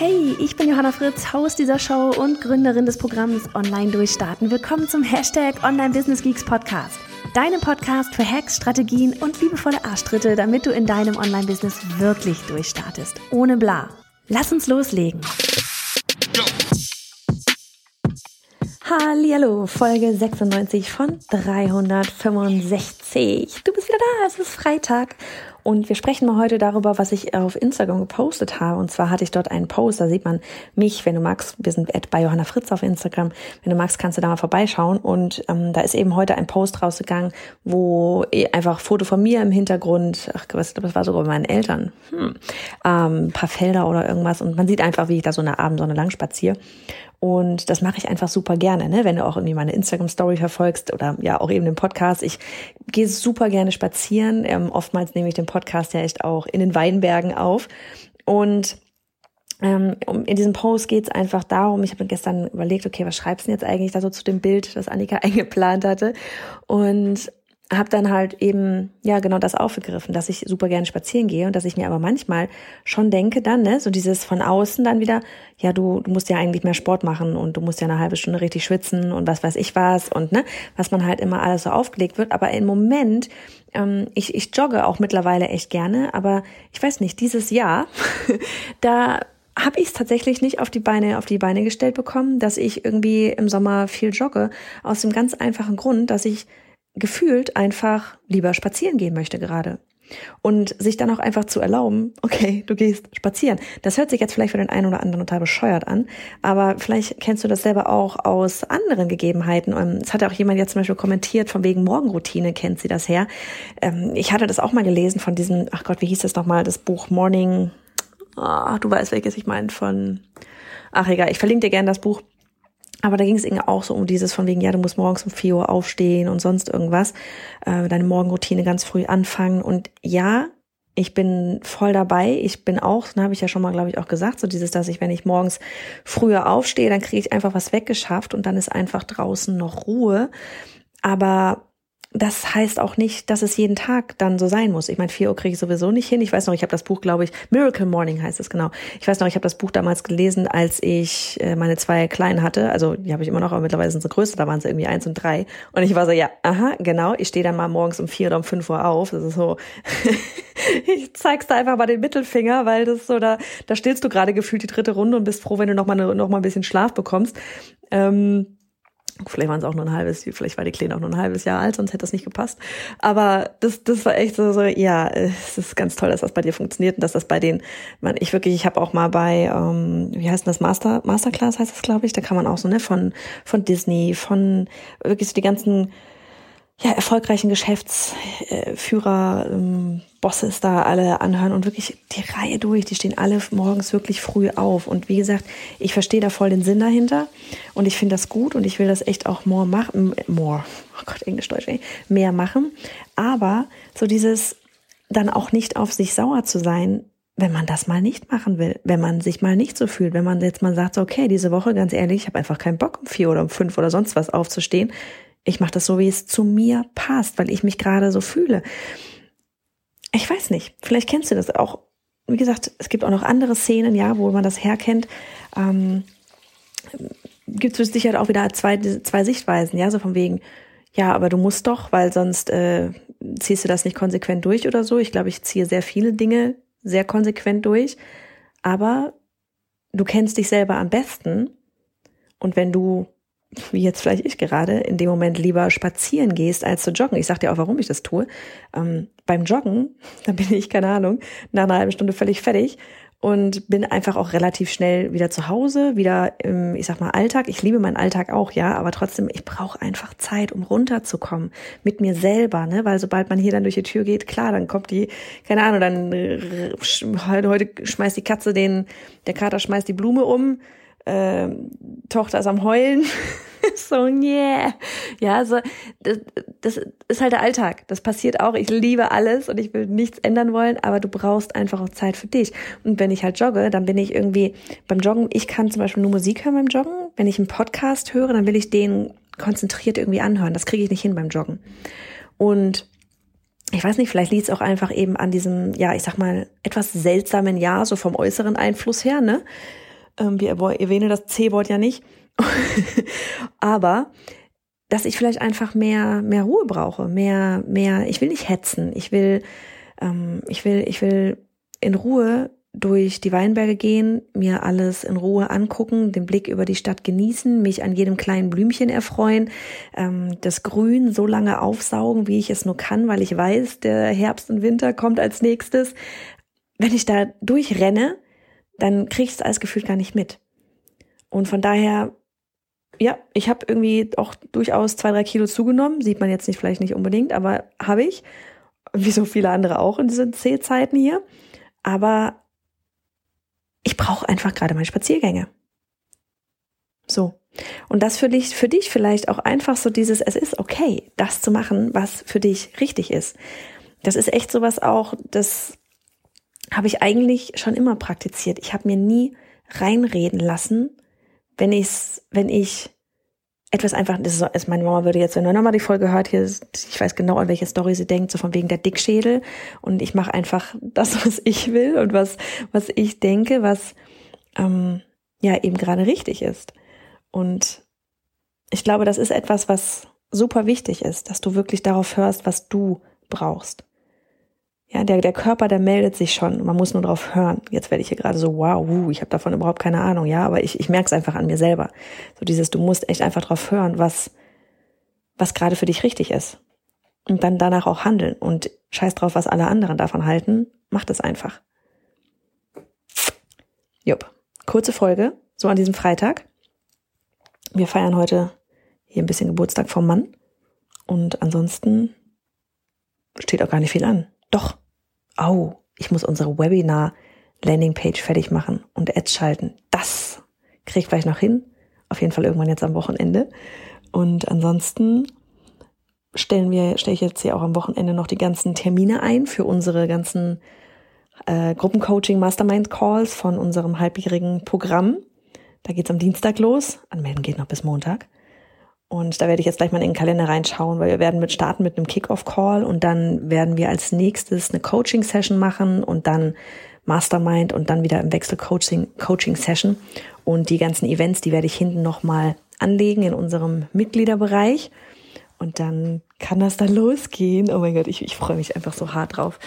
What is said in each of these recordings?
Hey, ich bin Johanna Fritz, Haus dieser Show und Gründerin des Programms Online Durchstarten. Willkommen zum Hashtag Online Business Geeks Podcast. Deinem Podcast für Hacks, Strategien und liebevolle Arschtritte, damit du in deinem Online-Business wirklich durchstartest. Ohne bla. Lass uns loslegen. Hallo, Folge 96 von 365. Du bist wieder da, es ist Freitag und wir sprechen mal heute darüber, was ich auf Instagram gepostet habe. Und zwar hatte ich dort einen Post, da sieht man mich, wenn du magst, wir sind bei Johanna Fritz auf Instagram. Wenn du magst, kannst du da mal vorbeischauen. Und ähm, da ist eben heute ein Post rausgegangen, wo einfach Foto von mir im Hintergrund, ach, was, das war sogar bei meinen Eltern, hm, ähm, ein paar Felder oder irgendwas. Und man sieht einfach, wie ich da so eine Abendsonne lang spaziere. Und das mache ich einfach super gerne, ne? wenn du auch irgendwie meine Instagram-Story verfolgst oder ja auch eben den Podcast. Ich gehe super gerne spazieren. Ähm, oftmals nehme ich den Podcast ja echt auch in den Weinbergen auf. Und ähm, in diesem Post geht es einfach darum, ich habe gestern überlegt, okay, was schreibst du denn jetzt eigentlich da so zu dem Bild, das Annika eingeplant hatte? Und habe dann halt eben ja genau das aufgegriffen, dass ich super gerne spazieren gehe und dass ich mir aber manchmal schon denke dann, ne, so dieses von außen dann wieder, ja, du, du musst ja eigentlich mehr Sport machen und du musst ja eine halbe Stunde richtig schwitzen und was weiß ich was und ne, was man halt immer alles so aufgelegt wird. Aber im Moment, ähm, ich, ich jogge auch mittlerweile echt gerne, aber ich weiß nicht, dieses Jahr, da habe ich es tatsächlich nicht auf die Beine auf die Beine gestellt bekommen, dass ich irgendwie im Sommer viel jogge aus dem ganz einfachen Grund, dass ich gefühlt einfach lieber spazieren gehen möchte gerade. Und sich dann auch einfach zu erlauben, okay, du gehst spazieren. Das hört sich jetzt vielleicht für den einen oder anderen total bescheuert an, aber vielleicht kennst du das selber auch aus anderen Gegebenheiten. Es hat auch jemand jetzt zum Beispiel kommentiert, von wegen Morgenroutine kennt sie das her. Ähm, ich hatte das auch mal gelesen von diesem, ach Gott, wie hieß das nochmal, das Buch Morning, ach, du weißt, welches ich meine, von, ach egal, ich verlinke dir gerne das Buch. Aber da ging es irgendwie auch so um dieses von wegen, ja, du musst morgens um 4 Uhr aufstehen und sonst irgendwas, äh, deine Morgenroutine ganz früh anfangen. Und ja, ich bin voll dabei. Ich bin auch, dann habe ich ja schon mal, glaube ich, auch gesagt, so dieses, dass ich, wenn ich morgens früher aufstehe, dann kriege ich einfach was weggeschafft und dann ist einfach draußen noch Ruhe. Aber das heißt auch nicht, dass es jeden Tag dann so sein muss. Ich meine, 4 Uhr kriege ich sowieso nicht hin. Ich weiß noch, ich habe das Buch, glaube ich, Miracle Morning heißt es genau. Ich weiß noch, ich habe das Buch damals gelesen, als ich äh, meine zwei Kleinen hatte. Also die habe ich immer noch, aber mittlerweile sind sie größer, da waren sie irgendwie eins und drei. Und ich war so, ja, aha, genau, ich stehe dann mal morgens um vier oder um fünf Uhr auf. Das ist so, ich zeig's da einfach mal den Mittelfinger, weil das so, da, da stillst du gerade gefühlt die dritte Runde und bist froh, wenn du noch mal, noch mal ein bisschen Schlaf bekommst. Ähm, Vielleicht waren es auch nur ein halbes, vielleicht war die Kleine auch nur ein halbes Jahr alt, sonst hätte das nicht gepasst. Aber das, das war echt so, so, ja, es ist ganz toll, dass das bei dir funktioniert und dass das bei denen, man, ich wirklich, ich habe auch mal bei, ähm, wie heißt das, Master, Masterclass heißt das, glaube ich, da kann man auch so, ne, von, von Disney, von wirklich so die ganzen ja, erfolgreichen Geschäftsführer, ähm, Bosses da alle anhören und wirklich die Reihe durch. Die stehen alle morgens wirklich früh auf. Und wie gesagt, ich verstehe da voll den Sinn dahinter und ich finde das gut und ich will das echt auch more machen, more, oh Gott, Englisch, Deutsch, mehr machen. Aber so dieses dann auch nicht auf sich sauer zu sein, wenn man das mal nicht machen will, wenn man sich mal nicht so fühlt, wenn man jetzt mal sagt, so, okay, diese Woche, ganz ehrlich, ich habe einfach keinen Bock um vier oder um fünf oder sonst was aufzustehen, ich mache das so, wie es zu mir passt, weil ich mich gerade so fühle. Ich weiß nicht, vielleicht kennst du das auch. Wie gesagt, es gibt auch noch andere Szenen, ja, wo man das herkennt. Ähm, gibt es sicher auch wieder zwei, zwei Sichtweisen, ja, so von wegen, ja, aber du musst doch, weil sonst äh, ziehst du das nicht konsequent durch oder so. Ich glaube, ich ziehe sehr viele Dinge sehr konsequent durch, aber du kennst dich selber am besten. Und wenn du wie jetzt vielleicht ich gerade, in dem Moment lieber spazieren gehst, als zu joggen. Ich sag dir auch, warum ich das tue. Ähm, beim Joggen, da bin ich, keine Ahnung, nach einer halben Stunde völlig fertig und bin einfach auch relativ schnell wieder zu Hause, wieder im, ich sag mal, Alltag. Ich liebe meinen Alltag auch, ja, aber trotzdem, ich brauche einfach Zeit, um runterzukommen mit mir selber, ne? Weil sobald man hier dann durch die Tür geht, klar, dann kommt die, keine Ahnung, dann äh, heute, heute schmeißt die Katze den, der Kater schmeißt die Blume um, äh, Tochter ist am Heulen. so, yeah. Ja, so, das, das ist halt der Alltag. Das passiert auch. Ich liebe alles und ich will nichts ändern wollen, aber du brauchst einfach auch Zeit für dich. Und wenn ich halt jogge, dann bin ich irgendwie beim Joggen, ich kann zum Beispiel nur Musik hören beim Joggen. Wenn ich einen Podcast höre, dann will ich den konzentriert irgendwie anhören. Das kriege ich nicht hin beim Joggen. Und ich weiß nicht, vielleicht liegt es auch einfach eben an diesem, ja, ich sag mal, etwas seltsamen Jahr, so vom äußeren Einfluss her, ne? Ähm, wir erwähnen das C-Wort ja nicht. Aber dass ich vielleicht einfach mehr, mehr Ruhe brauche, mehr, mehr, ich will nicht hetzen, ich will, ähm, ich will, ich will in Ruhe durch die Weinberge gehen, mir alles in Ruhe angucken, den Blick über die Stadt genießen, mich an jedem kleinen Blümchen erfreuen, ähm, das Grün so lange aufsaugen, wie ich es nur kann, weil ich weiß, der Herbst und Winter kommt als nächstes. Wenn ich da durchrenne, dann kriege ich es als Gefühl gar nicht mit. Und von daher, ja, ich habe irgendwie auch durchaus zwei, drei Kilo zugenommen. Sieht man jetzt nicht, vielleicht nicht unbedingt, aber habe ich. Wie so viele andere auch in diesen C-Zeiten hier. Aber ich brauche einfach gerade meine Spaziergänge. So. Und das für dich, für dich vielleicht auch einfach so dieses, es ist okay, das zu machen, was für dich richtig ist. Das ist echt sowas auch, das habe ich eigentlich schon immer praktiziert. Ich habe mir nie reinreden lassen, wenn ich's, wenn ich etwas einfach, das ist, meine Mama würde jetzt, wenn du nochmal die Folge hört, hier, ich weiß genau, an welche Story sie denkt, so von wegen der Dickschädel. Und ich mache einfach das, was ich will und was, was ich denke, was ähm, ja eben gerade richtig ist. Und ich glaube, das ist etwas, was super wichtig ist, dass du wirklich darauf hörst, was du brauchst. Ja, der, der Körper, der meldet sich schon. Man muss nur drauf hören. Jetzt werde ich hier gerade so, wow, uh, ich habe davon überhaupt keine Ahnung, ja, aber ich, ich merke es einfach an mir selber. So dieses, du musst echt einfach drauf hören, was, was gerade für dich richtig ist. Und dann danach auch handeln. Und scheiß drauf, was alle anderen davon halten, macht es einfach. Jupp. Kurze Folge, so an diesem Freitag. Wir feiern heute hier ein bisschen Geburtstag vom Mann. Und ansonsten steht auch gar nicht viel an. Doch, au, ich muss unsere Webinar-Landingpage fertig machen und Ads schalten. Das kriege ich gleich noch hin. Auf jeden Fall irgendwann jetzt am Wochenende. Und ansonsten stellen wir, stelle ich jetzt hier auch am Wochenende noch die ganzen Termine ein für unsere ganzen äh, Gruppencoaching Mastermind Calls von unserem halbjährigen Programm. Da geht's am Dienstag los. Anmelden geht noch bis Montag. Und da werde ich jetzt gleich mal in den Kalender reinschauen, weil wir werden mit starten mit einem Kickoff-Call und dann werden wir als nächstes eine Coaching-Session machen und dann Mastermind und dann wieder im Wechsel Coaching, Coaching-Session. Und die ganzen Events, die werde ich hinten nochmal anlegen in unserem Mitgliederbereich. Und dann kann das dann losgehen. Oh mein Gott, ich, ich freue mich einfach so hart drauf.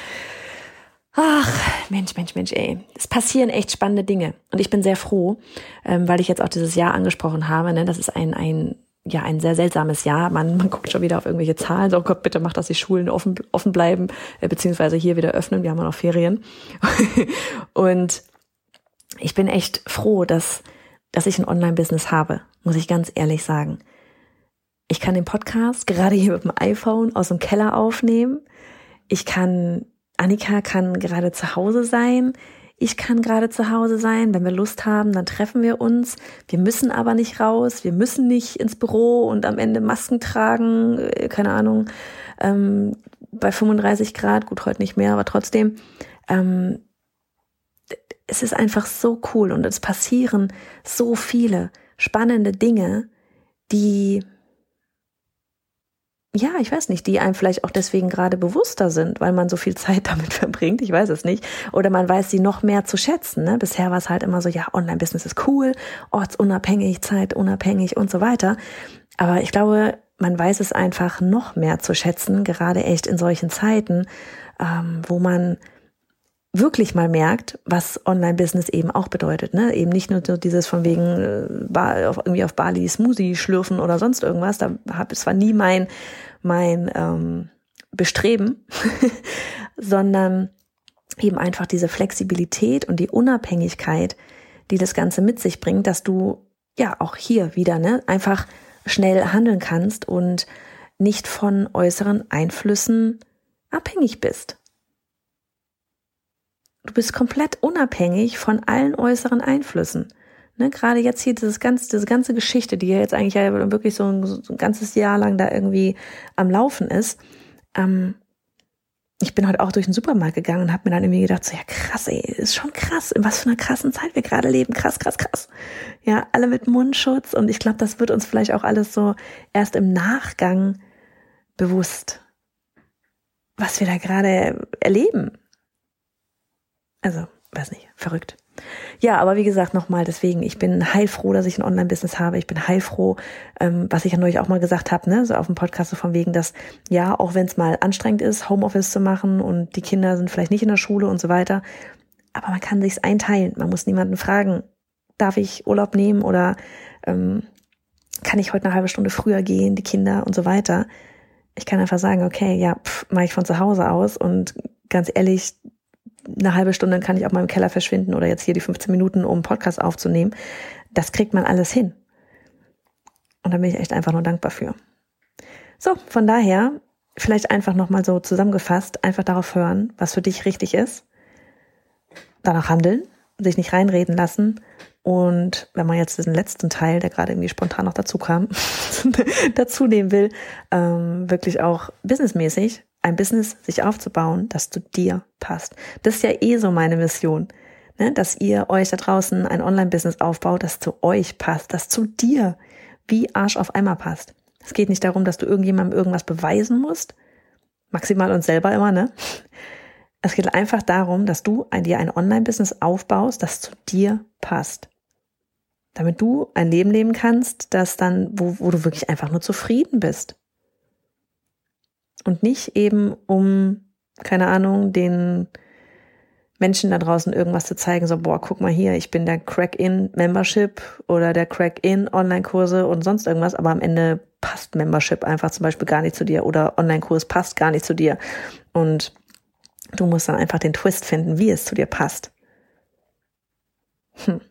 Ach, Mensch, Mensch, Mensch, ey. Es passieren echt spannende Dinge. Und ich bin sehr froh, ähm, weil ich jetzt auch dieses Jahr angesprochen habe. Ne? Das ist ein, ein ja ein sehr seltsames Jahr. Man, man guckt schon wieder auf irgendwelche Zahlen. So, oh Gott, bitte macht, dass die Schulen offen, offen bleiben, äh, beziehungsweise hier wieder öffnen. Wir haben ja noch Ferien. und ich bin echt froh, dass, dass ich ein Online-Business habe, muss ich ganz ehrlich sagen. Ich kann den Podcast gerade hier mit dem iPhone aus dem Keller aufnehmen. Ich kann, Annika kann gerade zu Hause sein ich kann gerade zu Hause sein, wenn wir Lust haben, dann treffen wir uns. Wir müssen aber nicht raus, wir müssen nicht ins Büro und am Ende Masken tragen, äh, keine Ahnung, ähm, bei 35 Grad, gut, heute nicht mehr, aber trotzdem. Ähm, es ist einfach so cool und es passieren so viele spannende Dinge, die ja, ich weiß nicht, die einem vielleicht auch deswegen gerade bewusster sind, weil man so viel Zeit damit verbringt, ich weiß es nicht. Oder man weiß sie noch mehr zu schätzen. Ne? Bisher war es halt immer so, ja, Online-Business ist cool, ortsunabhängig, zeitunabhängig und so weiter. Aber ich glaube, man weiß es einfach noch mehr zu schätzen, gerade echt in solchen Zeiten, ähm, wo man wirklich mal merkt, was Online-Business eben auch bedeutet. Ne? Eben nicht nur so dieses von wegen äh, auf, irgendwie auf Bali Smoothie schlürfen oder sonst irgendwas. Da hab, es war nie mein, mein ähm, Bestreben, sondern eben einfach diese Flexibilität und die Unabhängigkeit, die das Ganze mit sich bringt, dass du ja auch hier wieder ne, einfach schnell handeln kannst und nicht von äußeren Einflüssen abhängig bist. Du bist komplett unabhängig von allen äußeren Einflüssen. Ne, gerade jetzt hier dieses ganze, diese ganze Geschichte, die ja jetzt eigentlich ja wirklich so ein, so ein ganzes Jahr lang da irgendwie am Laufen ist. Ähm, ich bin heute auch durch den Supermarkt gegangen und habe mir dann irgendwie gedacht, so ja krass, ey, ist schon krass, in was für einer krassen Zeit wir gerade leben, krass, krass, krass. Ja, alle mit Mundschutz und ich glaube, das wird uns vielleicht auch alles so erst im Nachgang bewusst, was wir da gerade erleben. Also, weiß nicht, verrückt. Ja, aber wie gesagt, nochmal, deswegen, ich bin heilfroh, dass ich ein Online-Business habe. Ich bin heilfroh, ähm, was ich ja neulich auch mal gesagt habe, ne, so auf dem Podcast, so von wegen, dass ja, auch wenn es mal anstrengend ist, Homeoffice zu machen und die Kinder sind vielleicht nicht in der Schule und so weiter, aber man kann sich's einteilen. Man muss niemanden fragen, darf ich Urlaub nehmen oder ähm, kann ich heute eine halbe Stunde früher gehen, die Kinder und so weiter. Ich kann einfach sagen, okay, ja, mache ich von zu Hause aus und ganz ehrlich, eine halbe Stunde kann ich auch mal im Keller verschwinden oder jetzt hier die 15 Minuten, um einen Podcast aufzunehmen. Das kriegt man alles hin. Und da bin ich echt einfach nur dankbar für. So, von daher, vielleicht einfach nochmal so zusammengefasst, einfach darauf hören, was für dich richtig ist. Danach handeln, sich nicht reinreden lassen. Und wenn man jetzt diesen letzten Teil, der gerade irgendwie spontan noch dazu kam, dazu nehmen will, ähm, wirklich auch businessmäßig ein Business sich aufzubauen, das zu dir passt. Das ist ja eh so meine Mission, ne? dass ihr euch da draußen ein Online-Business aufbaut, das zu euch passt, das zu dir wie Arsch auf Eimer passt. Es geht nicht darum, dass du irgendjemandem irgendwas beweisen musst, maximal uns selber immer, ne? Es geht einfach darum, dass du dir ein Online-Business aufbaust, das zu dir passt. Damit du ein Leben leben kannst, das dann, wo, wo du wirklich einfach nur zufrieden bist. Und nicht eben, um, keine Ahnung, den Menschen da draußen irgendwas zu zeigen, so, boah, guck mal hier, ich bin der Crack-In-Membership oder der Crack-In-Online-Kurse und sonst irgendwas, aber am Ende passt Membership einfach zum Beispiel gar nicht zu dir oder Online-Kurs passt gar nicht zu dir. Und du musst dann einfach den Twist finden, wie es zu dir passt. Hm.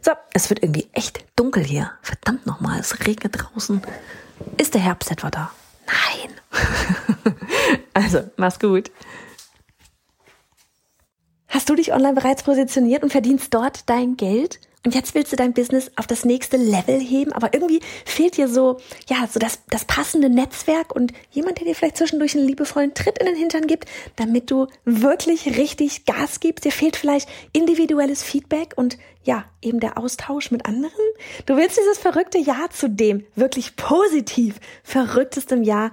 So, es wird irgendwie echt dunkel hier. Verdammt nochmal, es regnet draußen. Ist der Herbst etwa da? Nein. also, mach's gut. Hast du dich online bereits positioniert und verdienst dort dein Geld? Und jetzt willst du dein Business auf das nächste Level heben, aber irgendwie fehlt dir so, ja, so das, das passende Netzwerk und jemand, der dir vielleicht zwischendurch einen liebevollen Tritt in den Hintern gibt, damit du wirklich richtig Gas gibst. Dir fehlt vielleicht individuelles Feedback und ja, eben der Austausch mit anderen. Du willst dieses verrückte Jahr zu dem wirklich positiv verrücktestem Jahr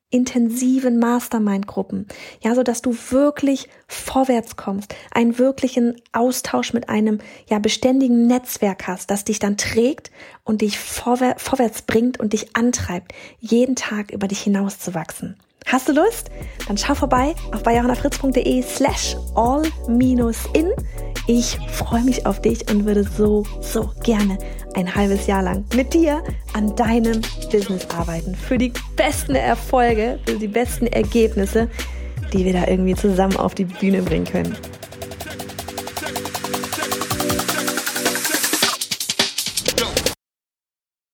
intensiven Mastermind-Gruppen, ja, so dass du wirklich vorwärts kommst, einen wirklichen Austausch mit einem ja beständigen Netzwerk hast, das dich dann trägt und dich vorwär vorwärts bringt und dich antreibt, jeden Tag über dich hinauszuwachsen. Hast du Lust? Dann schau vorbei auf bayerhannafritz.de slash all-in. Ich freue mich auf dich und würde so, so gerne ein halbes Jahr lang mit dir an deinem Business arbeiten. Für die besten Erfolge, für die besten Ergebnisse, die wir da irgendwie zusammen auf die Bühne bringen können.